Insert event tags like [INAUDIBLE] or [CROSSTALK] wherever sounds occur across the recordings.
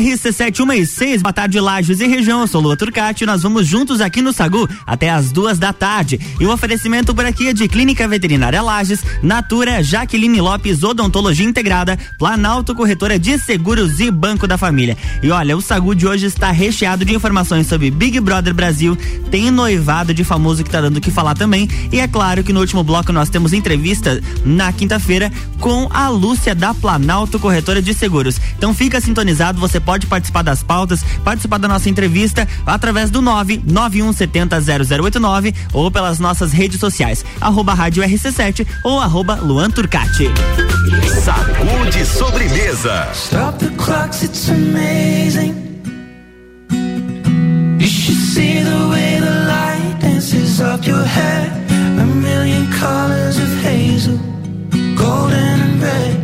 RC7116, boa tarde, Lages e região. Eu sou Lua Turcati. Nós vamos juntos aqui no Sagu até as duas da tarde. E o oferecimento por aqui é de Clínica Veterinária Lages, Natura, Jaqueline Lopes, Odontologia Integrada, Planalto Corretora de Seguros e Banco da Família. E olha, o Sagu de hoje está recheado de informações sobre Big Brother Brasil, tem noivado de famoso que tá dando o que falar também. E é claro que no último bloco nós temos entrevista na quinta-feira com a Lúcia da Planalto Corretora de Seguros. Então fica sintonizado, você pode participar das pautas, participar da nossa entrevista através do 991700089 ou pelas nossas redes sociais, arroba rádio RC7 ou arroba Luan Turcati. Sacude sobremesa. Stop the clocks, it's amazing. You should see the way the light dances up your hair. A million colors of hazel, golden and red.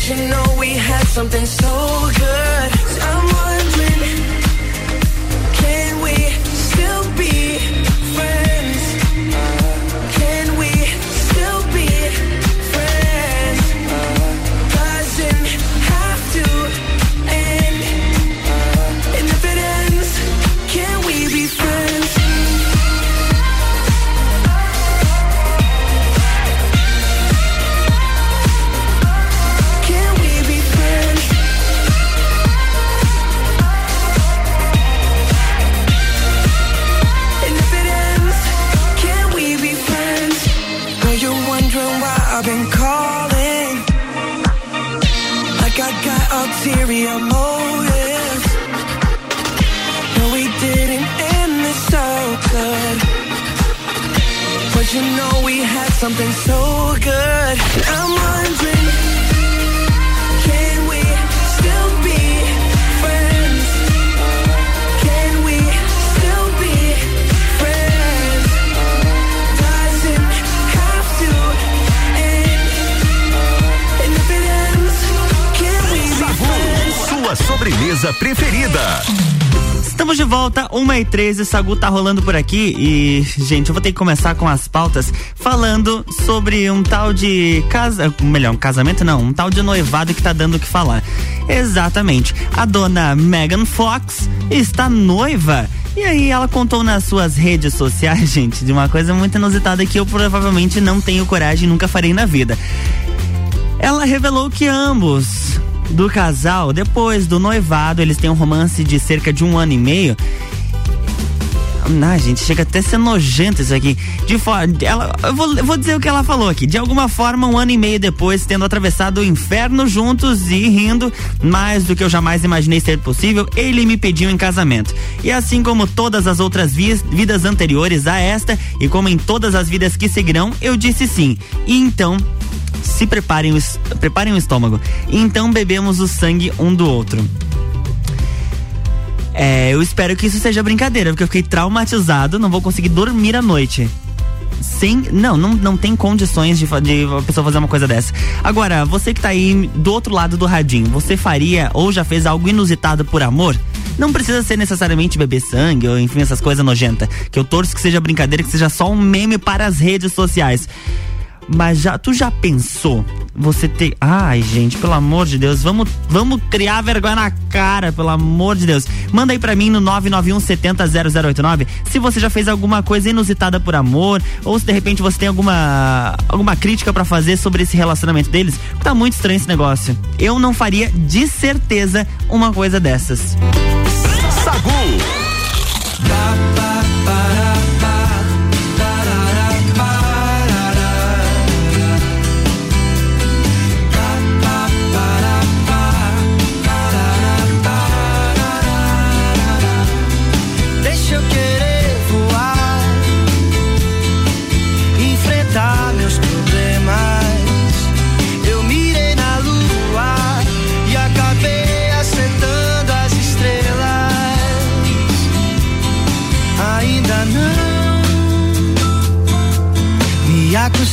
But you know we had something so good. I'm wondering, you know we had something so good. I'm wondering, can we still be friends? Can we still be friends? Doesn't have to end. And if it ends, can we be friends? Sua sobremesa preferida. Estamos de volta, 1 e 13 Sagu tá rolando por aqui e, gente, eu vou ter que começar com as pautas falando sobre um tal de casa, melhor, um casamento não, um tal de noivado que tá dando o que falar. Exatamente. A dona Megan Fox está noiva. E aí ela contou nas suas redes sociais, [LAUGHS] gente, de uma coisa muito inusitada que eu provavelmente não tenho coragem e nunca farei na vida. Ela revelou que ambos do casal, depois do noivado, eles têm um romance de cerca de um ano e meio. Ah, gente, chega até a ser nojento isso aqui. De forma, ela, eu vou, eu vou dizer o que ela falou aqui. De alguma forma, um ano e meio depois, tendo atravessado o inferno juntos e rindo, mais do que eu jamais imaginei ser possível, ele me pediu em casamento. E assim como todas as outras vias, vidas anteriores a esta, e como em todas as vidas que seguirão, eu disse sim. E então, se preparem o, preparem o estômago. Então bebemos o sangue um do outro. É, eu espero que isso seja brincadeira, porque eu fiquei traumatizado, não vou conseguir dormir à noite. Sem. Não, não, não tem condições de, de a pessoa fazer uma coisa dessa. Agora, você que tá aí do outro lado do radinho, você faria ou já fez algo inusitado por amor? Não precisa ser necessariamente beber sangue ou enfim, essas coisas nojentas. Que eu torço que seja brincadeira, que seja só um meme para as redes sociais. Mas já, tu já pensou? Você ter. Ai, gente, pelo amor de Deus, vamos, vamos criar vergonha na cara, pelo amor de Deus. Manda aí pra mim no 991 70 0089 se você já fez alguma coisa inusitada por amor, ou se de repente você tem alguma, alguma crítica pra fazer sobre esse relacionamento deles. Tá muito estranho esse negócio. Eu não faria de certeza uma coisa dessas. Sagu.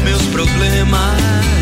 Meus problemas.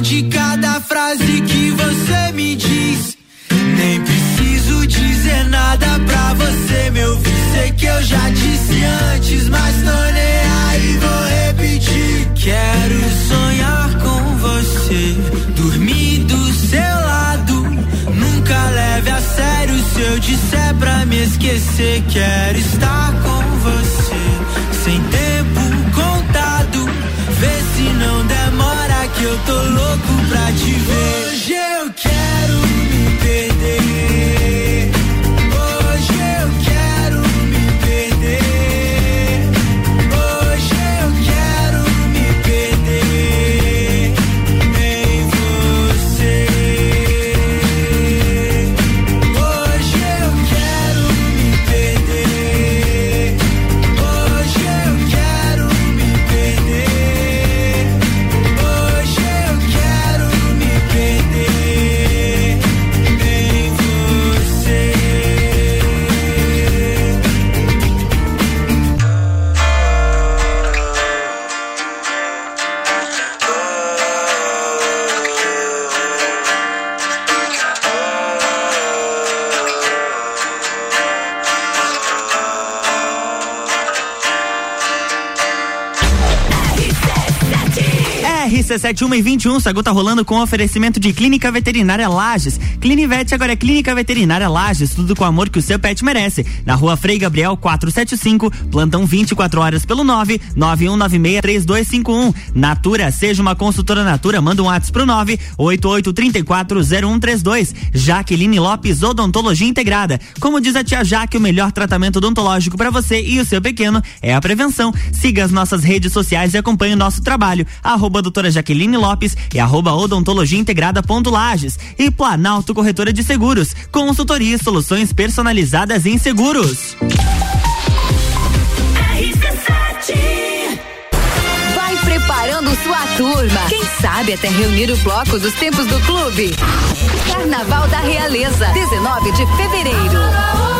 De cada frase que você me diz. Nem preciso dizer nada pra você me ouvir. Sei que eu já disse antes, mas tô nem aí, vou repetir. Quero sonhar com você, dormir do seu lado. Nunca leve a sério se eu disser pra me esquecer. Quero estar com você, RC71 e 21, Sagu tá rolando com oferecimento de Clínica Veterinária Lages. Clinivete agora é Clínica Veterinária Lages, tudo com o amor que o seu pet merece. Na rua Frei Gabriel 475, plantão 24 horas pelo 9 91963251. Natura, seja uma consultora Natura, manda um WhatsApp pro 9 88340132. Jaqueline Lopes, Odontologia Integrada. Como diz a tia Jaque, o melhor tratamento odontológico para você e o seu pequeno é a prevenção. Siga as nossas redes sociais e acompanhe o nosso trabalho. Arroba doutora Jaqueline Lopes e arroba odontologia integrada ponto Lages. E Planalto Corretora de Seguros. Consultoria e soluções personalizadas em seguros. Vai preparando sua turma. Quem sabe até reunir o bloco dos tempos do clube. Carnaval da Realeza, 19 de fevereiro.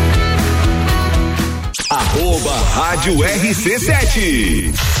Arroba Rádio RC7.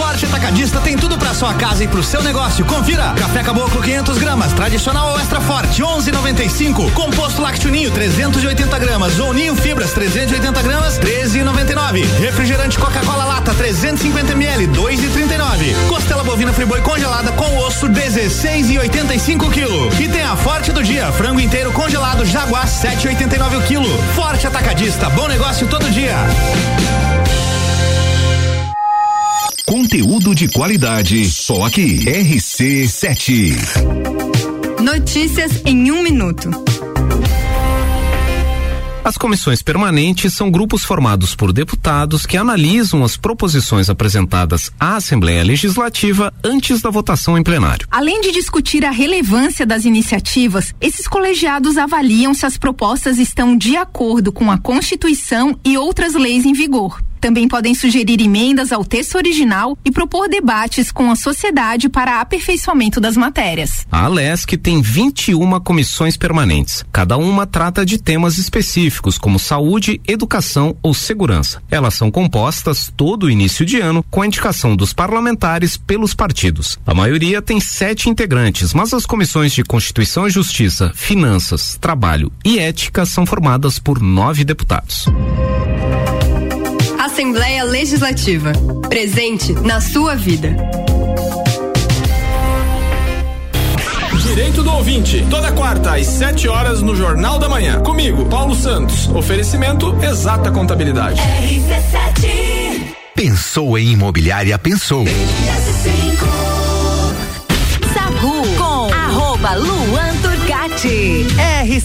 Forte Atacadista tem tudo para sua casa e pro seu negócio. Confira: café caboclo 500 gramas, tradicional ou extra forte 11,95. Composto lácteo ninho 380 gramas ou ninho fibras 380 gramas 13,99. Refrigerante Coca-Cola lata 350 ml 2,39. Costela bovina friboi congelada com osso 16,85 kg. E tem a Forte do dia, frango inteiro congelado Jaguar 7,89 o quilo. Forte Atacadista, bom negócio todo dia. Conteúdo de qualidade, só aqui. RC7. Notícias em um minuto. As comissões permanentes são grupos formados por deputados que analisam as proposições apresentadas à Assembleia Legislativa antes da votação em plenário. Além de discutir a relevância das iniciativas, esses colegiados avaliam se as propostas estão de acordo com a Constituição e outras leis em vigor. Também podem sugerir emendas ao texto original e propor debates com a sociedade para aperfeiçoamento das matérias. A Alesc tem 21 comissões permanentes. Cada uma trata de temas específicos, como saúde, educação ou segurança. Elas são compostas todo início de ano com a indicação dos parlamentares pelos partidos. A maioria tem sete integrantes, mas as comissões de Constituição e Justiça, Finanças, Trabalho e Ética são formadas por nove deputados. Assembleia Legislativa. Presente na sua vida. Direito do ouvinte, toda quarta às 7 horas no Jornal da Manhã. Comigo, Paulo Santos. Oferecimento Exata Contabilidade. RC7. Pensou em imobiliária, pensou. RC7.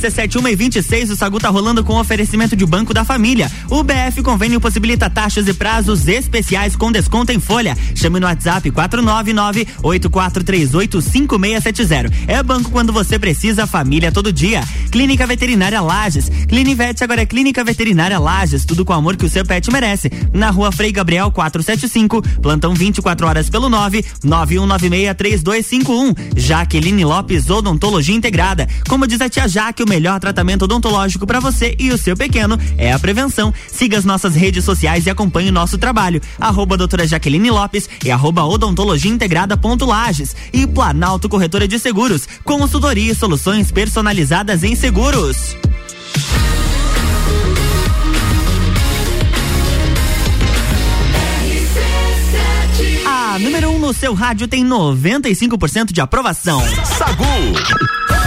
RC71 e 26, o Sagu tá rolando com oferecimento de Banco da Família. O BF Convênio possibilita taxas e prazos especiais com desconto em folha. Chame no WhatsApp 499-8438-5670. É banco quando você precisa, família todo dia. Clínica Veterinária Lages. Clinivete agora é Clínica Veterinária Lages. Tudo com o amor que o seu pet merece. Na rua Frei Gabriel 475, plantão 24 horas pelo 9 91963251. Jaqueline Lopes, Odontologia Integrada. Como diz a tia Já, que o melhor tratamento odontológico para você e o seu pequeno é a prevenção. Siga as nossas redes sociais e acompanhe o nosso trabalho. Arroba doutora Jaqueline Lopes e arroba odontologia integrada ponto Lages. E Planalto Corretora de Seguros, consultoria e soluções personalizadas em seguros. A número 1 um no seu rádio tem 95% de aprovação. Sagu.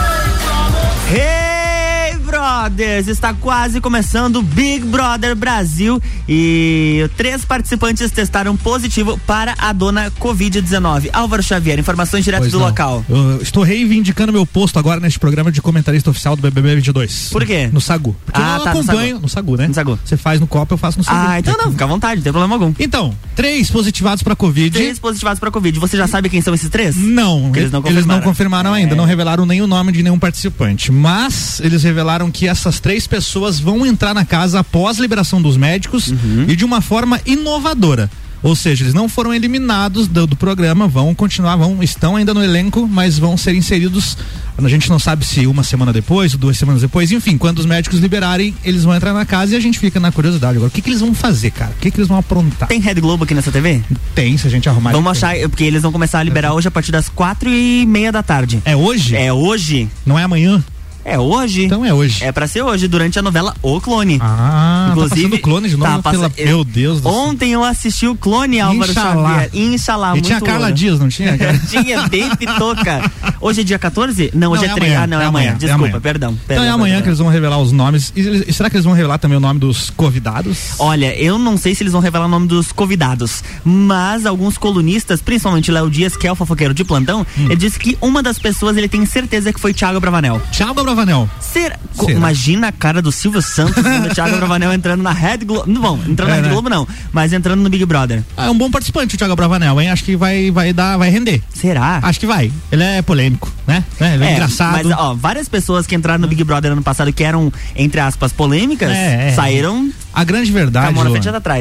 Brothers! Está quase começando o Big Brother Brasil e três participantes testaram positivo para a dona Covid-19. Álvaro Xavier, informações direto Pois do não. local. Eu estou reivindicando meu posto agora neste programa de comentarista oficial do BBB 22. Por quê? No Sagu. Porque Ah, eu tá, no acompanho Sagu. no Sagu, né? No Sagu. Você faz no copo, eu faço no Sagu. Ah, então não, fica à vontade, não tem problema algum. Então, três positivados para Covid. Três positivados para Covid. Você já sabe quem são esses três? Não, Eles não eles não confirmaram. confirmaram ainda, É. não revelaram nenhum nome de nenhum participante. Mas eles revelaram que a essas três pessoas vão entrar na casa após a liberação dos médicos Uhum. e de uma forma inovadora. Ou seja, eles não foram eliminados do, do programa, vão continuar, vão, estão ainda no elenco, mas vão ser inseridos. A gente não sabe se uma semana depois, ou duas semanas depois, enfim, quando os médicos liberarem, eles vão entrar na casa e a gente fica na curiosidade. Agora, o que, que eles vão fazer, cara? O que, que eles vão aprontar? Tem Rede Globo aqui nessa TV? Tem, se a gente arrumar. Vamos achar, porque eles vão começar a liberar hoje a partir das quatro e meia da tarde. É hoje? É hoje. Não é amanhã? É hoje. Então é hoje. É pra ser hoje, durante a novela O Clone. Ah, tá passando Clone de novo tá pela- Meu Deus do céu. Ontem eu assisti o Clone, Álvaro Inxalá. Xavier. Inxalá, E muito tinha a Carla ouro. Dias, não tinha? [LAUGHS] tinha, bem pitoca. Hoje é dia 14? Não, hoje Não, é é 3. amanhã, Ah, não, é, é amanhã. amanhã, é Desculpa, amanhã. perdão. Então perdão, é amanhã perdão. que eles vão revelar os nomes. E, será que eles vão revelar também o nome dos convidados? Olha, eu não sei se eles vão revelar o nome dos convidados, mas alguns colunistas, principalmente Léo Dias, que é o fofoqueiro de plantão, Hum. ele disse que uma das pessoas ele tem certeza que foi Thiago Bravanel. Thiago Bravanel. Será? Co- Será? Imagina a cara do Silvio Santos vendo o Thiago Bravanel entrando na Red Globo. Não, bom, entrando É, na Red né? Globo não, mas entrando no Big Brother. Ah, é um bom participante o Thiago Bravanel, hein? Acho que vai, vai dar, vai render. Será? Acho que vai. Ele é polêmico, né? É, ele é, engraçado. Mas, ó, várias pessoas que entraram no Big Brother ano passado que eram, entre aspas, polêmicas, É, é. saíram. A grande verdade na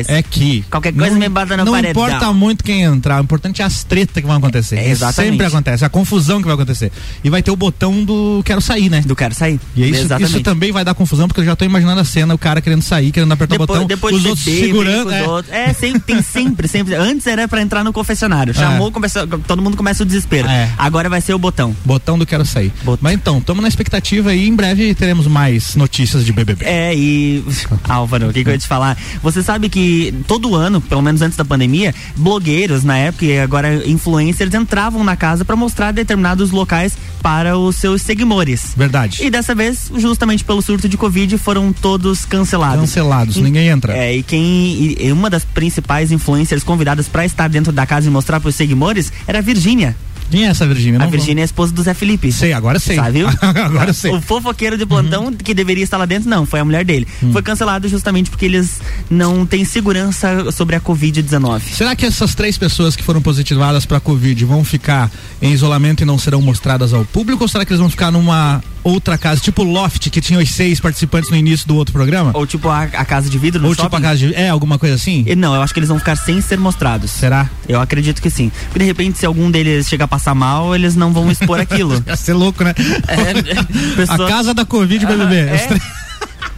é que Qualquer coisa não, me bota no não paredão. importa muito quem entrar, o importante é as tretas que vão acontecer. É, exatamente. Sempre acontece, a confusão que vai acontecer. E vai ter o botão do quero sair, né? Do quero sair. E é isso, Exatamente. isso também vai dar confusão, porque eu já tô imaginando a cena, o cara querendo sair, querendo apertar o Depois, botão, depois os outros segurando. é. outros. É, sempre, tem sempre, sempre. Antes era pra entrar no confessionário. Chamou, começou, todo mundo começa o desespero. É. Agora vai ser o botão. Botão do quero sair. Mas então, estamos na expectativa e em breve teremos mais notícias de BBB. É, e. Álvaro, o que, que eu ia te falar? Você sabe que todo ano, pelo menos antes da pandemia, blogueiros na época e agora influencers entravam na casa pra mostrar determinados locais para os seus seguidores. Verdade. E dessa vez, justamente pelo surto de Covid, foram todos cancelados. Cancelados, E- ninguém entra. É, e quem. E, uma das principais influencers convidadas pra estar dentro da casa e mostrar pros seguidores era a Virgínia. Quem é essa Virgínia? A Não- Virgínia é a esposa do Zé Felipe. Sei, agora sei. Sabe? viu? [LAUGHS] agora sei. O fofoqueiro de plantão que deveria estar lá dentro, não, foi a mulher dele. Hum. Foi cancelado justamente porque eles não têm segurança sobre a Covid-19. Será que essas três pessoas que foram positivadas para Covid vão ficar em isolamento e não serão mostradas ao público? Ou será que eles vão ficar numa outra casa, tipo Loft, que tinha os seis participantes no início do outro programa? Ou tipo a, a casa de vidro no Ou shopping? tipo a casa de. É, alguma coisa assim? E Não, eu acho que eles vão ficar sem ser mostrados. Será? Eu acredito que sim. Porque de repente, se algum deles chegar a passar mal, eles não vão expor aquilo. [LAUGHS] Ia ser louco, né? É, [LAUGHS] pessoa- A casa da Covid BBB. É. [LAUGHS]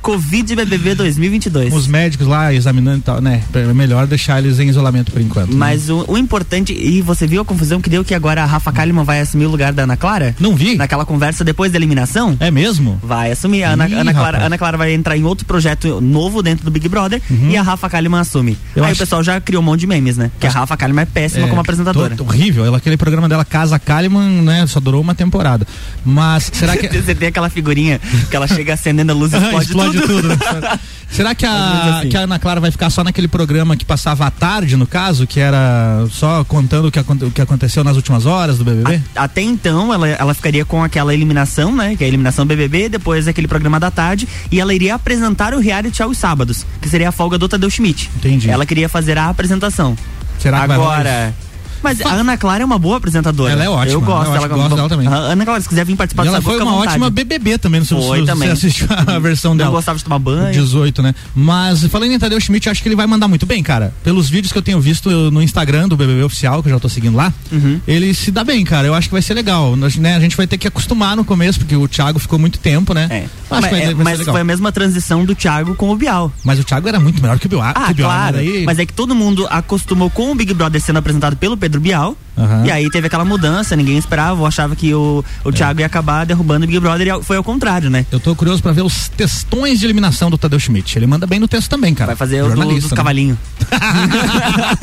Covid BBB 2022. Os médicos lá examinando e tal, né? É melhor deixar eles em isolamento por enquanto. né? Mas o, o importante, e você viu a confusão que deu que agora a Rafa Kalimann vai assumir o lugar da Ana Clara? Não vi. Naquela conversa depois da eliminação? É mesmo? Vai assumir. A Ana, Ih, Ana, Clara. Ana Clara vai entrar em outro projeto novo dentro do Big Brother e a Rafa Kalimann assume. Uhum. Eu Aí acho- o pessoal já criou um monte de memes, né? Que a Rafa Kalimann é péssima É, como apresentadora. tô- tô horrível. Ela, aquele programa dela, Casa Kalimann, né? Só durou uma temporada. Mas será que. [LAUGHS] Você tem aquela figurinha que ela chega acendendo a luz e [LAUGHS] explode, Explode tudo. tudo? [LAUGHS] Será que a, assim. que a Ana Clara vai ficar só naquele programa que passava à tarde, no caso, que era só contando o que, o que aconteceu nas últimas horas do BBB? Até então, ela, ela ficaria com aquela eliminação, né? Que é a eliminação BBB, depois aquele programa da tarde, e ela iria apresentar o reality aos sábados, que seria a folga do Tadeu Schmidt. Entendi. Ela queria fazer a apresentação. Será que vai Agora. Mas a Ana Clara é uma boa apresentadora. Ela é ótima, Eu gosto, eu ela, gosto dela também. A Ana Clara, se quiser vir participar E ela foi uma ótima BBB também, se Foi se também. você assistiu a versão Não dela. gostava de tomar banho. 18, né? Mas falando em Tadeu Schmidt, eu acho que ele vai mandar muito bem, cara. Pelos vídeos que eu tenho visto no Instagram do BBB oficial, que eu já tô seguindo lá, Uhum. ele se dá bem, cara. Eu acho que vai ser legal. Nós, né, a gente vai ter que acostumar no começo, porque o Thiago ficou muito tempo, né? É. Mas, vai, é, vai ser mas foi a mesma transição do Thiago com o Bial. Mas o Thiago era muito melhor que o Bial. Ah, que o Bial, claro. né? Daí- Mas é que todo mundo acostumou com o Big Brother sendo apresentado pelo Pedro Bial. Aham. E aí teve aquela mudança, ninguém esperava, eu achava que o, o Thiago ia acabar derrubando o Big Brother e foi ao contrário, né? Eu tô curioso pra ver os textões de eliminação do Tadeu Schmidt. Ele manda bem no texto também, cara. Vai fazer o do, dos né? cavalinhos. [LAUGHS]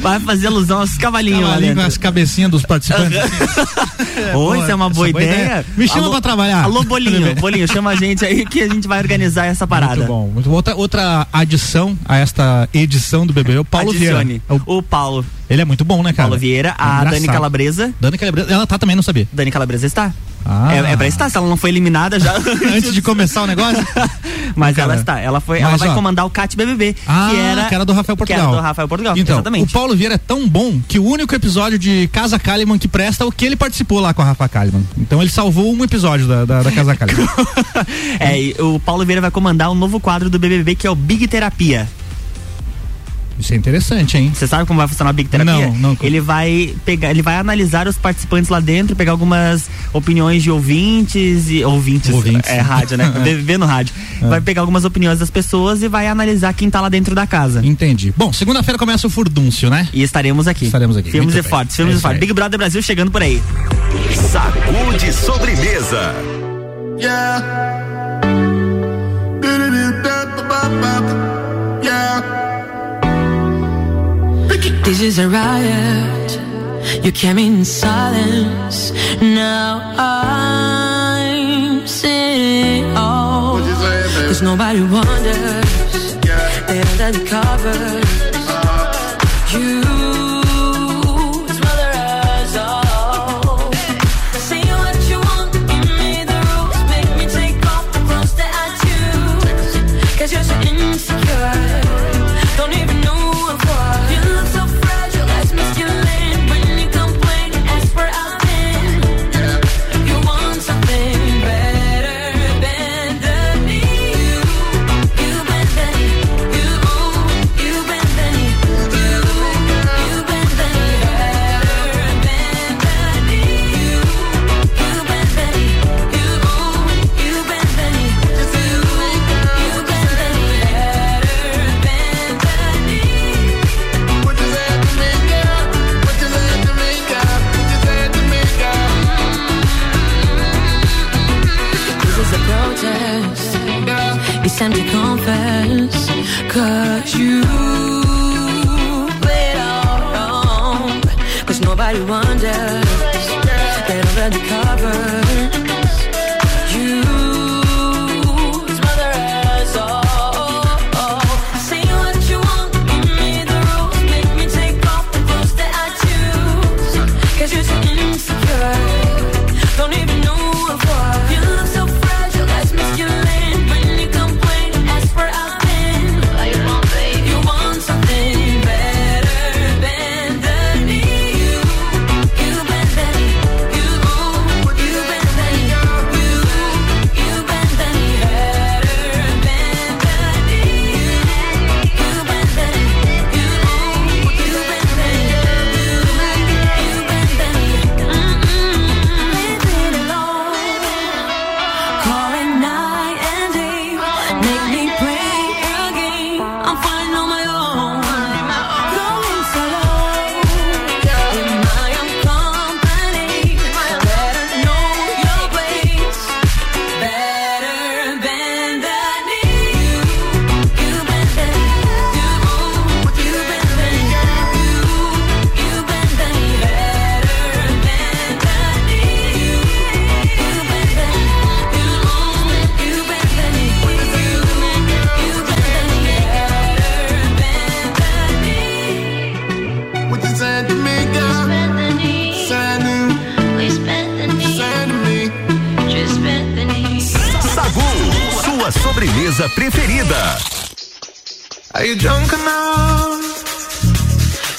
Vai fazer alusão aos cavalinhos Cavalinho com as cabecinhas dos participantes. [LAUGHS] Ô, isso é uma boa essa ideia. Me chama Alô- pra trabalhar. Alô, Bolinho, [LAUGHS] Bolinho, chama a gente aí que a gente vai organizar essa parada. Muito bom. Muito bom. Outra, outra adição a esta edição do BBB é o Paulo Adicione. Vieira. É o- O Paulo. Ele é muito bom, né, cara? Paulo Vieira, É a engraçado. Dani Calabresa. Dani Calabresa, ela tá também, não sabia. Dani Calabresa está. Ah. É, é pra estar, se ela não foi eliminada já. [LAUGHS] Antes de começar o negócio? [LAUGHS] Mas Cara, ela está, ela foi, ela vai ó, comandar o CAT BBB, Ah, que era do Rafael Portugal. Que era do Rafael Portugal, Então, exatamente. o Paulo Vieira é tão bom que o único episódio de Casa Kalimann que presta é o que ele participou lá com a Rafa Kalimann. Então ele salvou um episódio da, da, da Casa [LAUGHS] Kalimann. É, e o Paulo Vieira vai comandar um novo quadro do BBB que é o Big Terapia. Isso é interessante, hein? Você sabe como vai funcionar a Big Terapia? Não, não. Ele vai pegar, ele vai analisar os participantes lá dentro, pegar algumas opiniões de ouvintes e ouvintes, Ouvintes. é rádio, né? [LAUGHS] No rádio. Vai pegar algumas opiniões das pessoas e vai analisar quem tá lá dentro da casa. Entendi. Bom, segunda-feira começa o Furdúncio, né? E estaremos aqui. Estaremos aqui. Filmes Muito e fortes, filmes É e fortes. Big Brother Brasil chegando por aí. Sacude sobremesa. This is a riot. You came in silence. Now I'm saying all. Cause nobody wonders. They under the covers. You nobody wonders. They don't read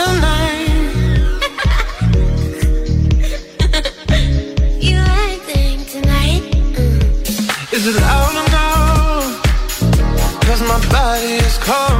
[LAUGHS] Is it out or no? Cause my body is cold.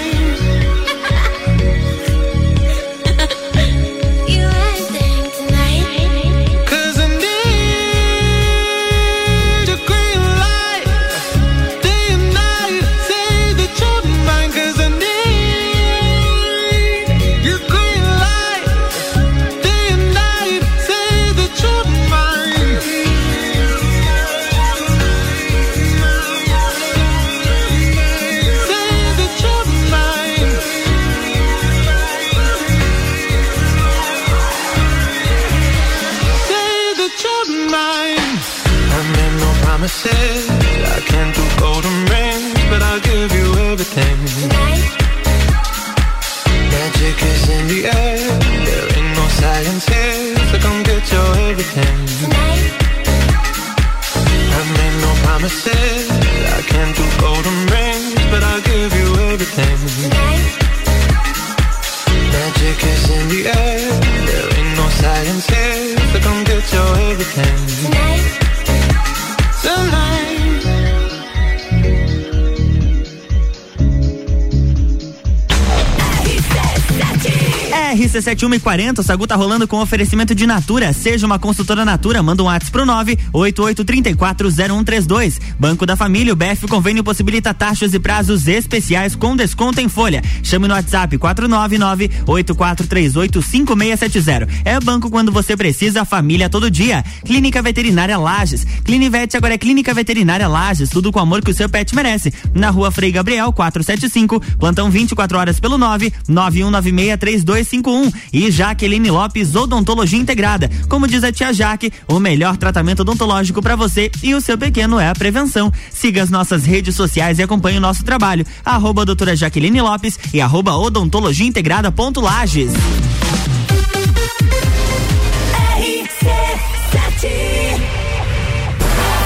RC7140, o Sagu tá rolando com oferecimento de Natura. Seja uma consultora Natura, manda um WhatsApp pro 988340132. Banco da Família, o BF Convênio possibilita taxas e prazos especiais com desconto em folha. Chame no WhatsApp 499-8438-5670. É banco quando você precisa, família todo dia. Clínica Veterinária Lages. Clinivete agora é Clínica Veterinária Lages, tudo com o amor que o seu pet merece. Na rua Frei Gabriel, 475, plantão 24 horas pelo 9 91963251 e Jaqueline Lopes Odontologia Integrada. Como diz a tia Jaque, o melhor tratamento odontológico para você e o seu pequeno é a prevenção. Siga as nossas redes sociais e acompanhe o nosso trabalho. Arroba doutora Jaqueline Lopes e arroba odontologia integrada ponto Lages.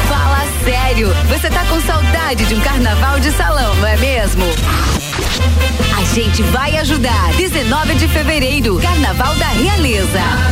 Fala sério, você tá com saudade de um carnaval de salão, não é mesmo? A gente vai ajudar. 19 de fevereiro, Carnaval da Realeza. A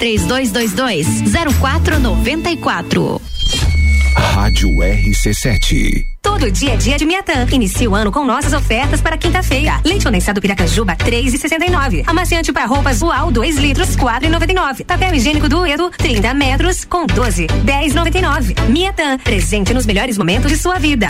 3222 0494. Rádio RC7. Todo dia é dia de Miatã. Inicie o ano com nossas ofertas para quinta-feira. Leite condensado Piracajuba, 3,69. Amaciante para roupas Ual, 2 litros, 4,99. Papel higiênico Dueto, 30 metros, com 12, 10,99. Miatã, presente nos melhores momentos de sua vida.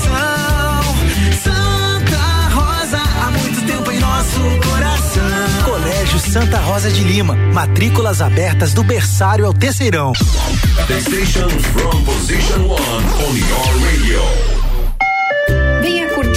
de Lima. Matrículas abertas do berçário ao terceirão. The station from position one on your radio. Venha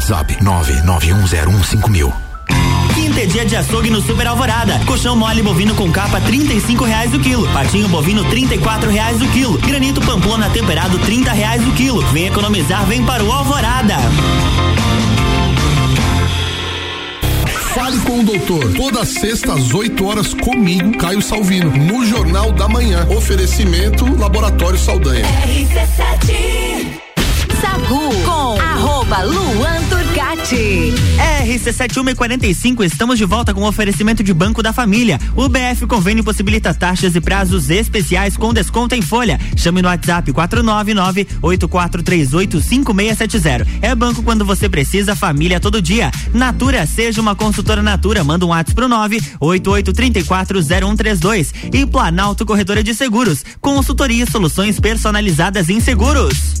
WhatsApp 991015000. Quinta é dia de açougue no Super Alvorada. Colchão mole bovino com capa, trinta e cinco reais o quilo. Patinho bovino, trinta e quatro reais o quilo. Granito pamplona temperado, trinta reais o quilo. Vem economizar, vem para o Alvorada. Fale com o doutor. Toda sexta às 8 horas comigo, Caio Salvino, no Jornal da Manhã. Oferecimento Laboratório Saldanha. Sagu com arroba Luan Turcati. RC7145, estamos de volta com o oferecimento de Banco da Família. O BF Convênio possibilita taxas e prazos especiais com desconto em folha. Chame no WhatsApp 499-8438-5670. É banco quando você precisa, família todo dia. Natura, seja uma consultora Natura. Manda um WhatsApp pro 988340132. E Planalto Corretora de Seguros. Consultoria e soluções personalizadas em seguros.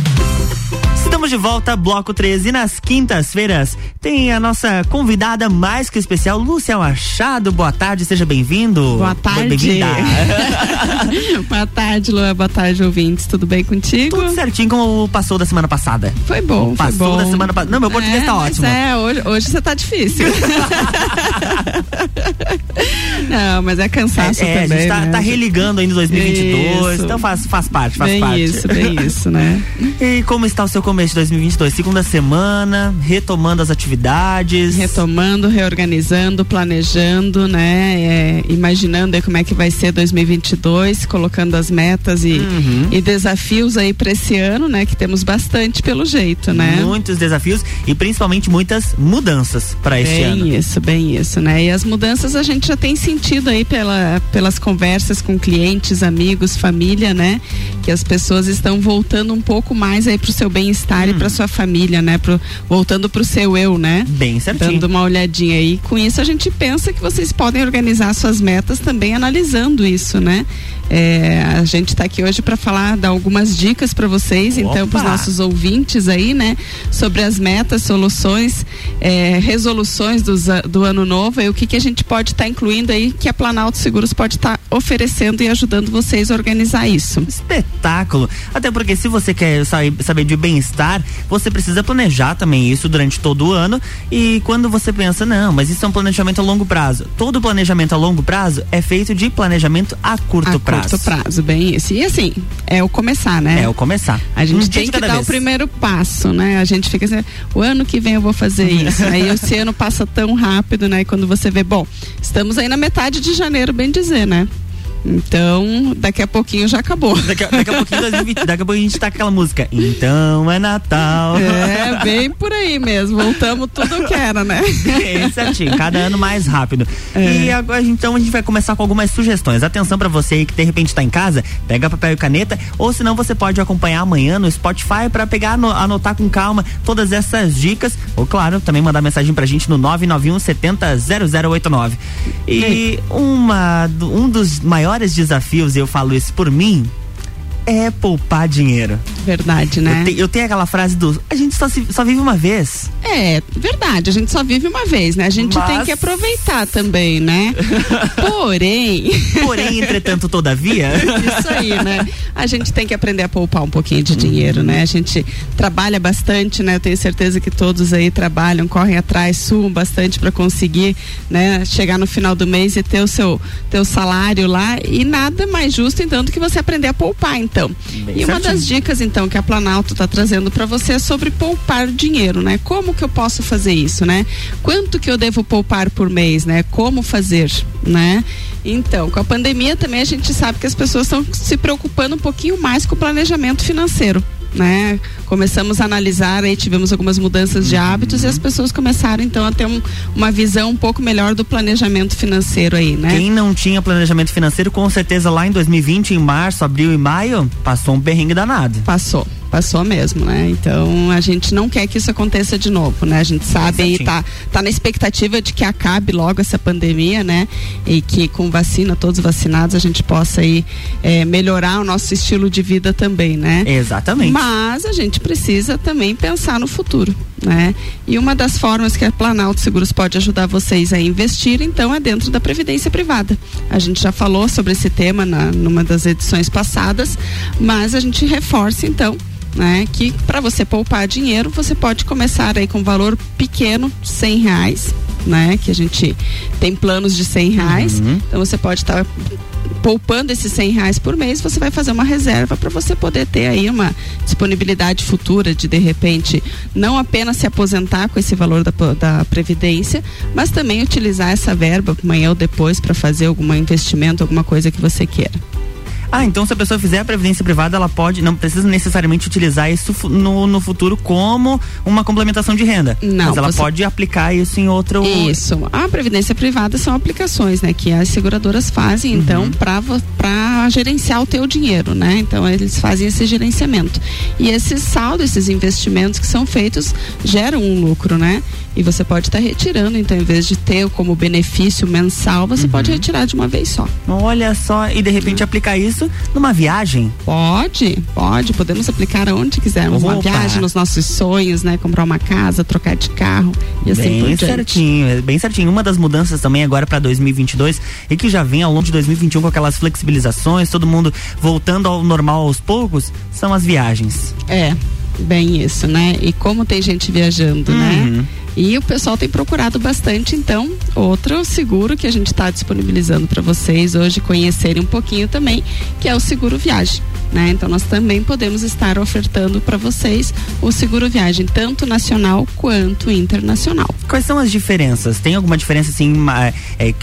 Estamos de volta, bloco 13. Nas quintas-feiras tem a nossa convidada mais que especial, Lúcia Machado. Boa tarde, seja bem-vindo. Boa tarde. Bem-vinda. [LAUGHS] Boa tarde, Lua. Boa tarde, ouvintes. Tudo bem contigo? Tudo certinho como passou da semana passada. Foi bom, Passou foi bom. da semana passada. Não, meu português é, tá ótimo. É, hoje, hoje você tá difícil. [LAUGHS] Não, mas é cansaço É, também. a gente tá, né? tá religando ainda 2022, Isso. então faz, faz parte, faz bem parte. isso, bem isso, né? [LAUGHS] E como está o seu começo de 2022? Segunda semana, retomando as atividades. Retomando, reorganizando, planejando, né? É, imaginando aí como é que vai ser 2022, colocando as metas e, Uhum. e desafios aí para esse ano, né? Que temos bastante pelo jeito, né? Muitos desafios e principalmente muitas mudanças para este bem ano. isso, bem isso, né? E as mudanças a gente já tem sentido aí pela, pelas conversas com clientes, amigos, família, né? Que as pessoas estão voltando um pouco mais aí pro seu bem-estar e pra sua família, né? Pro, voltando pro seu eu, né? Bem certinho. Dando uma olhadinha aí. Com isso a gente pensa que vocês podem organizar suas metas também analisando isso, né? É, a gente está aqui hoje para falar, dar algumas dicas para vocês, então, para os Opa! nossos ouvintes aí, né? Sobre as metas, soluções, é, resoluções dos do ano novo e o que, que a gente pode estar incluindo aí que, a Planalto Seguros pode estar oferecendo e ajudando vocês a organizar isso. Espetáculo. Até porque se você quer saber de bem-estar, você precisa planejar também isso durante todo o ano. E quando você pensa, não, mas isso é um planejamento a longo prazo. Todo planejamento a longo prazo é feito de planejamento a curto a prazo. curto prazo, bem isso. E assim, é o começar, né? É o começar. A gente Um tem que dar vez. o primeiro passo, né? A gente fica assim, o ano que vem eu vou fazer isso. aí esse ano passa tão rápido, né? E quando você vê, bom, estamos aí na metade de janeiro, bem dizer, né? Então, daqui a pouquinho já acabou. [LAUGHS] Daqui a, daqui a pouquinho, 2020, daqui a pouco a gente tá com aquela música. Então é Natal. É, bem por aí mesmo. Voltamos tudo que era, né? Bem [LAUGHS] certinho, cada ano mais rápido. É. E agora então a gente vai começar com algumas sugestões. Atenção pra você aí que de repente tá em casa, pega papel e caneta, ou senão você pode acompanhar amanhã no Spotify pra pegar, ano- anotar com calma todas essas dicas. Ou claro, também mandar mensagem pra gente no 991 70 0089. E uma, do- um dos maiores desafios, e eu falo isso por mim, é poupar dinheiro. Verdade, né? Eu, te- eu tenho aquela frase do a gente só, se- só vive uma vez. É, verdade, a gente só vive uma vez, né? A gente Mas- tem que aproveitar também, né? [LAUGHS] Porém. Porém, entretanto, todavia. Isso aí, né? A gente tem que aprender a poupar um pouquinho de dinheiro, né? A gente trabalha bastante, né? Eu tenho certeza que todos aí trabalham, correm atrás, suam bastante para conseguir, né? Chegar no final do mês e ter o seu teu salário lá e nada mais justo então do que você aprender a poupar, então. Bem e uma certinho. das dicas então que a Planalto está trazendo para você é sobre poupar dinheiro, né? Como que eu posso fazer isso, né? Quanto que eu devo poupar por mês, né? Como fazer, né? Então, com a pandemia também a gente sabe que as pessoas estão se preocupando um pouquinho mais com o planejamento financeiro. Né? Começamos a analisar aí tivemos algumas mudanças de hábitos e as pessoas começaram então a ter um- uma visão um pouco melhor do planejamento financeiro aí, né? Quem não tinha planejamento financeiro, com certeza lá em 2020, em março, abril e maio, passou um perrengue danado. Passou, passou mesmo, né? Então a gente não quer que isso aconteça de novo, né? A gente sabe aí, tá, tá na expectativa de que acabe logo essa pandemia, né? E que com vacina, todos vacinados, a gente possa aí eh, melhorar o nosso estilo de vida também, né? Exatamente. Mas a gente precisa também pensar no futuro, né? E uma das formas que a Planalto Seguros pode ajudar vocês a investir, então, é dentro da previdência privada. A gente já falou sobre esse tema na, numa das edições passadas, mas a gente reforça, então, né, que para você poupar dinheiro, você pode começar aí com um valor pequeno, cem reais, né? Que a gente tem planos de cem reais, então você pode estar poupando esses 100 reais por mês, você vai fazer uma reserva para você poder ter aí uma disponibilidade futura de de repente não apenas se aposentar com esse valor da, da previdência, mas também utilizar essa verba amanhã ou depois para fazer algum investimento, alguma coisa que você queira. Ah, então se a pessoa fizer a previdência privada, ela pode, não precisa necessariamente utilizar isso no, no futuro como uma complementação de renda. Não, Mas ela você- pode aplicar isso em outro. Isso. A previdência privada são aplicações, né, que as seguradoras fazem, então, para para gerenciar o teu dinheiro, né? Então eles fazem esse gerenciamento. E esse saldo, esses investimentos que são feitos geram um lucro, né? E você pode estar retirando, então, em vez de ter como benefício mensal, você pode retirar de uma vez só. Olha só, e de repente aplicar isso numa viagem? Pode, pode. Podemos aplicar aonde quisermos. Uma viagem, nos nossos sonhos, né? Comprar uma casa, trocar de carro e assim por bem diante. certinho, é bem certinho. Uma das mudanças também agora para 2022 e que já vem ao longo de 2021 com aquelas flexibilizações, todo mundo voltando ao normal aos poucos, são as viagens. É, bem isso, né? E como tem gente viajando, Uhum. né? E o pessoal tem procurado bastante, então, outro seguro que a gente está disponibilizando para vocês hoje conhecerem um pouquinho também, que é o seguro viagem. Né? Então nós também podemos estar ofertando para vocês o seguro viagem, tanto nacional quanto internacional. Quais são as diferenças? Tem alguma diferença assim é,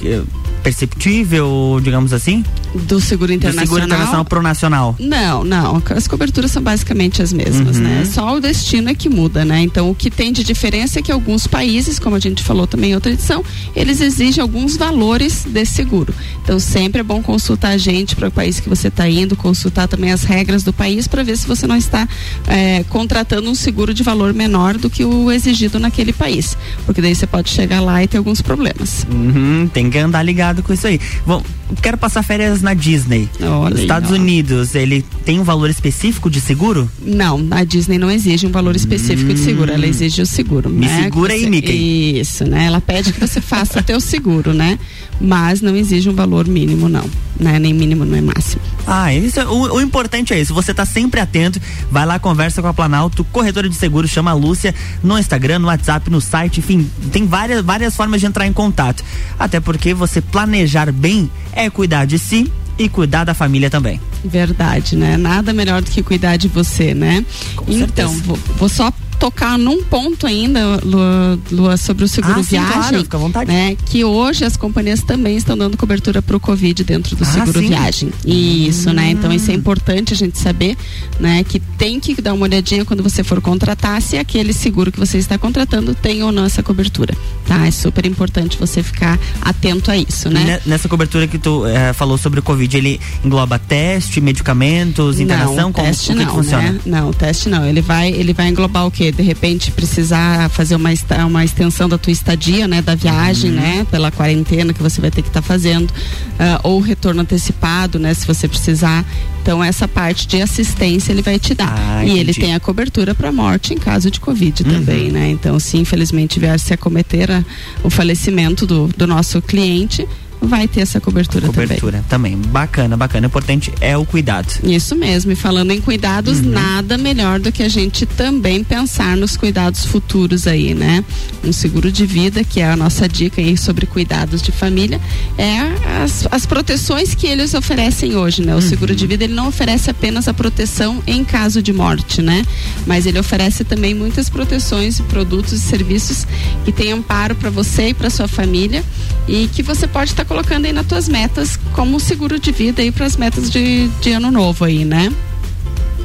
perceptível, digamos assim? Do seguro Do internacional? seguro internacional pro nacional. Não, não. As coberturas são basicamente as mesmas, Uhum. né? Só o destino é que muda, né? Então, o que tem de diferença é que alguns países, como a gente falou também em outra edição, eles exigem alguns valores desse seguro. Então, sempre é bom consultar a gente para o país que você está indo, consultar também as regras do país para ver se você não está eh, contratando um seguro de valor menor do que o exigido naquele país. Porque daí você pode chegar lá e ter alguns problemas. Uhum, tem que andar ligado com isso aí. Bom, quero passar férias na Disney. Olha Nos Estados. Unidos, ele tem um valor específico de seguro? Não, a Disney não exige um valor específico de seguro, ela exige o seguro. Me né? segura aí, Mickey. Isso, né? Ela pede que você faça teu seguro, né? Mas não exige um valor mínimo, não. Né? Nem mínimo, nem máximo. Ah, isso, é- o, o importante é isso. Você tá sempre atento, vai lá, conversa com a Planalto, corretora de seguros, chama a Lúcia no Instagram, no WhatsApp, no site, enfim, tem várias, várias formas de entrar em contato. Até porque você planejar bem é cuidar de si e cuidar da família também. Verdade, né? Nada melhor do que cuidar de você, né? então, vou, vou só tocar num ponto ainda, Lua, Lua, sobre o seguro Ah, sim, viagem. claro, fica à vontade. Né? Que hoje as companhias também estão dando cobertura para o Covid dentro do Ah, seguro sim? viagem. Isso, né? Então isso é importante a gente saber, né? Que tem que dar uma olhadinha quando você for contratar se aquele seguro que você está contratando tem ou não essa cobertura, tá? É super importante você ficar atento a isso, né? Ne- Nessa cobertura que tu eh, falou sobre o Covid, ele engloba teste, medicamentos, internação? Não, como teste o que não, que funciona? né? Não, teste não. Ele vai, ele vai englobar o quê? De repente precisar fazer uma, uma extensão da tua estadia, né? Da viagem, Uhum. né? Pela quarentena que você vai ter que estar fazendo, ah, ou retorno antecipado, né? Se você precisar. Então essa parte de assistência ele vai te dar. Ah, e ele entendi. tem a cobertura para morte em caso de covid Uhum. também, né? Então se infelizmente vier se acometer a- o falecimento do, do nosso cliente, vai ter essa cobertura, também. Cobertura também. Bacana, bacana. O importante é o cuidado. Isso mesmo, e falando em cuidados, Uhum. nada melhor do que a gente também pensar nos cuidados futuros aí, né? Um seguro de vida, que é a nossa dica aí sobre cuidados de família, é as, as proteções que eles oferecem hoje, né? O seguro de vida, ele não oferece apenas a proteção em caso de morte, né? Mas ele oferece também muitas proteções, produtos e serviços que tem amparo para você e para sua família e que você pode estar colocando aí nas tuas metas como seguro de vida aí para as metas de, de ano novo aí, né?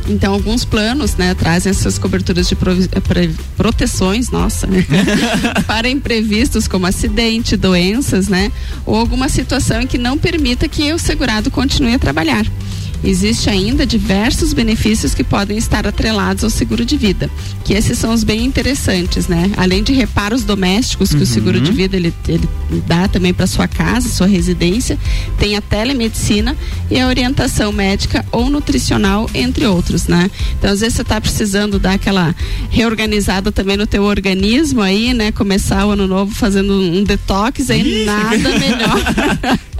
Então, alguns planos, né, trazem essas coberturas de proteções, nossa, [LAUGHS] para imprevistos como acidente, doenças, né, ou alguma situação em que não permita que o segurado continue a trabalhar. Existe ainda diversos benefícios que podem estar atrelados ao seguro de vida, que esses são os bem interessantes, né? Além de reparos domésticos que o seguro de vida ele, ele dá também para sua casa, sua residência, tem a telemedicina e a orientação médica ou nutricional, entre outros, né? Então, às vezes você está precisando dar aquela reorganizada também no teu organismo aí, né? Começar o ano novo fazendo um detox aí, nada melhor. [LAUGHS]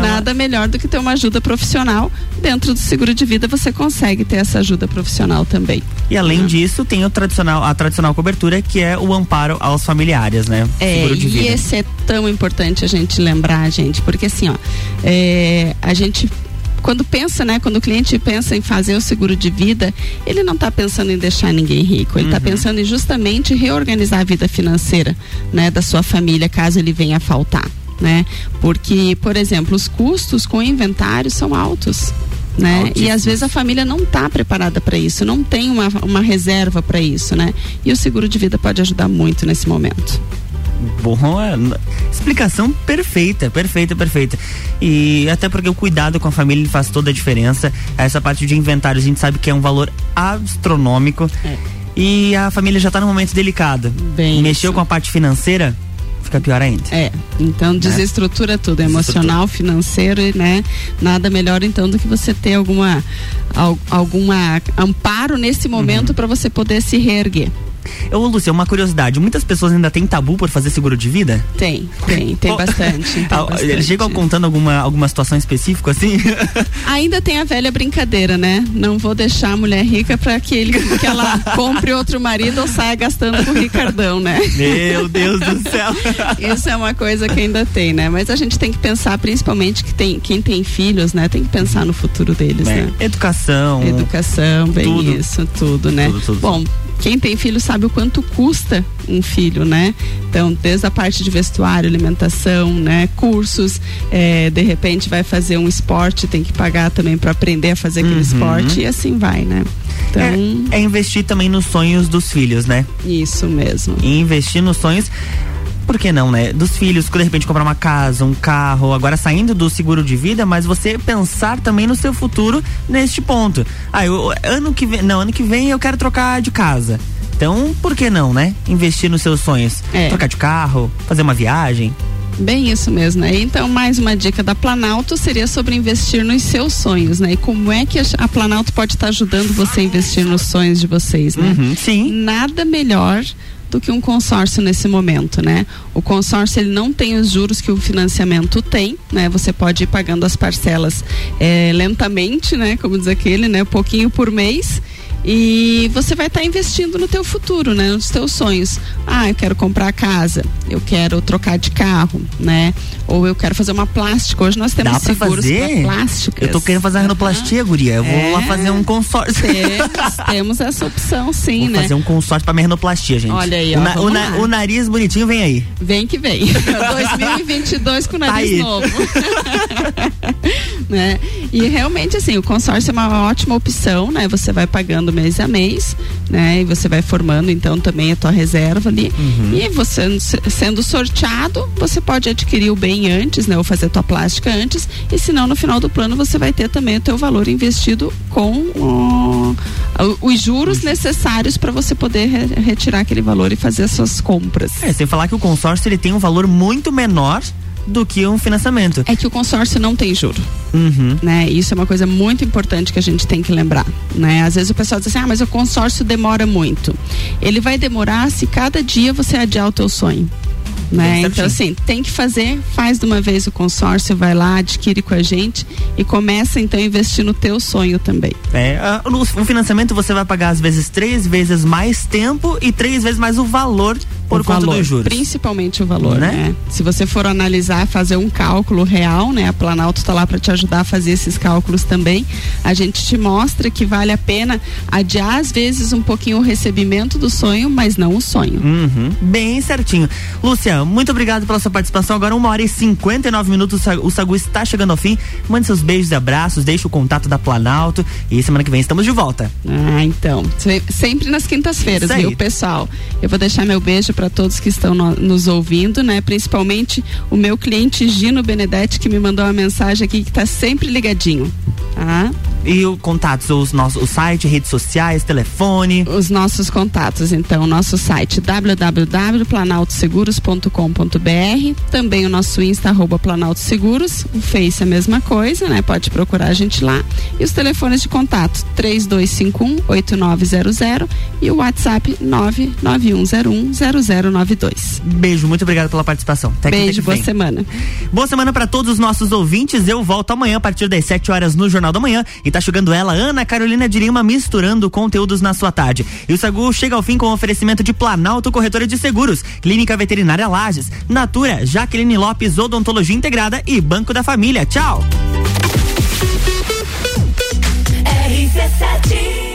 Nada melhor do que ter uma ajuda profissional. Dentro do seguro de vida você consegue ter essa ajuda profissional também. E além disso, tem o tradicional, a tradicional cobertura, que é o amparo aos familiares, né? É, e esse é tão importante a gente lembrar, gente, porque assim, ó, é, a gente quando pensa, né, quando o cliente pensa em fazer o seguro de vida, ele não está pensando em deixar ninguém rico, ele está Uhum. pensando em justamente reorganizar a vida financeira, né, da sua família caso ele venha a faltar, né? Porque, por exemplo, os custos com o inventário são altos. Né? E às vezes a família não está preparada para isso, não tem uma, uma reserva para isso, né? E o seguro de vida pode ajudar muito nesse momento. Bom, é, explicação perfeita, perfeita, perfeita. E até porque o cuidado com a família faz toda a diferença. Essa parte de inventário a gente sabe que é um valor astronômico. E a família já está num momento delicado. Bem Mexeu com a parte financeira, fica pior ainda. É, então desestrutura tudo, emocional, financeiro, e, né? Nada melhor então do que você ter alguma al- alguma amparo nesse momento para você poder se reerguer. Ô, Lúcia, uma curiosidade: muitas pessoas ainda têm tabu por fazer seguro de vida? Tem, tem, tem bastante. [LAUGHS] tem bastante. Chegam contando alguma, alguma situação específica assim? [LAUGHS] Ainda tem a velha brincadeira, né? Não vou deixar a mulher rica para que ele que ela [LAUGHS] compre outro marido ou saia gastando com o Ricardão, né? Meu Deus do céu. Isso é uma coisa que ainda tem, né? Mas a gente tem que pensar, principalmente que tem quem tem filhos, né? Tem que pensar no futuro deles, É, né? Educação. Educação, bem tudo. isso, tudo, né? Tudo, tudo, Bom, quem tem filho sabe o quanto custa um filho, né? Então, desde a parte de vestuário, alimentação, né? Cursos, eh, de repente vai fazer um esporte, tem que pagar também para aprender a fazer aquele Uhum. esporte e assim vai, né? Então, É, é investir também nos sonhos dos filhos, né? Isso mesmo. E investir nos sonhos. Por que não, né? Dos filhos, de repente comprar uma casa, um carro, agora saindo do seguro de vida, mas você pensar também no seu futuro neste ponto. Ah, eu, ano que vem, não, ano que vem eu quero trocar de casa. Então, por que não, né? Investir nos seus sonhos. É. Trocar de carro, fazer uma viagem. Bem isso mesmo, né? Então, mais uma dica da Planalto seria sobre investir nos seus sonhos, né? E como é que a, Planalto pode estar ajudando você a investir nos sonhos de vocês, né? Uhum, sim. Nada melhor do que um consórcio nesse momento, né? O consórcio ele não tem os juros que o financiamento tem, né? Você pode ir pagando as parcelas eh, lentamente, né? Como diz aquele, né? Pouquinho por mês e você vai estar tá investindo no teu futuro, né? Nos teus sonhos. Ah, eu quero comprar casa, eu quero trocar de carro, né? Ou eu quero fazer uma plástica. Hoje nós temos Dá pra seguros fazer? para plásticas. Eu tô querendo fazer a renoplastia, guria. Eu vou É. lá fazer um consórcio. Temos, temos essa opção, sim, Vou né? fazer um consórcio pra minha renoplastia, gente. Olha aí, o, ó, na- o, na- o nariz bonitinho vem aí. Vem que vem. [LAUGHS] 2022 com o nariz Tá aí. novo. [LAUGHS] né? E realmente assim, o consórcio é uma ótima opção, né? Você vai pagando mês a mês, né? E você vai formando então também a tua reserva ali. Uhum. E você se- sendo sorteado, você pode adquirir o bem antes, né? Ou fazer a tua plástica antes. E se não, no final do plano você vai ter também o teu valor investido com o- os juros necessários para você poder re- retirar aquele valor e fazer as suas compras. É, sem falar que o consórcio ele tem um valor muito menor do que um financiamento. É que o consórcio não tem juro. Uhum. Né? Isso é uma coisa muito importante que a gente tem que lembrar, né? Às vezes o pessoal diz assim: "Ah, mas o consórcio demora muito". Ele vai demorar se cada dia você adiar o teu sonho. Né? Bem Então, assim, tem que fazer, faz de uma vez o consórcio, vai lá, adquire com a gente e começa então a investir no teu sonho também. É, no, o financiamento você vai pagar às vezes três vezes mais tempo e três vezes mais o valor por o conta valor, dos juros. Principalmente o valor, Né? né? Se você for analisar, fazer um cálculo real, né? A Planalto está lá para te ajudar a fazer esses cálculos também. A gente te mostra que vale a pena adiar às vezes um pouquinho o recebimento do sonho, mas não o sonho. Uhum, bem certinho. Lúcia, muito obrigado pela sua participação. Agora, uma hora e 59 minutos. o Sa- O Sagu está chegando ao fim. Mande seus beijos e abraços, deixe o contato da Planalto. E semana que vem estamos de volta. Ah, então. Se- Sempre nas quintas-feiras, viu, pessoal? Eu vou deixar meu beijo para todos que estão no- nos ouvindo, né? Principalmente o meu cliente Gino Benedetti, que me mandou uma mensagem aqui que tá sempre ligadinho. Tá? E o contatos, os nossos, o site, redes sociais, telefone. Os nossos contatos, então, nosso site www.planaltoseguros.com.br, também o nosso Insta, arroba Planalto Seguros, o Face é a mesma coisa, né? Pode procurar a gente lá. E os telefones de contato, 3251-8900 e o WhatsApp 991010092. Beijo, muito obrigado pela participação. Até Beijo, boa semana. Boa semana para todos os nossos ouvintes. Eu volto amanhã a partir das 7 horas no Jornal da Manhã. E tá chegando ela, Ana Carolina de Lima, misturando conteúdos na sua tarde. E o Sagu chega ao fim com o oferecimento de Planalto Corretora de Seguros, Clínica Veterinária Lages, Natura, Jaqueline Lopes, Odontologia Integrada e Banco da Família. Tchau! RC7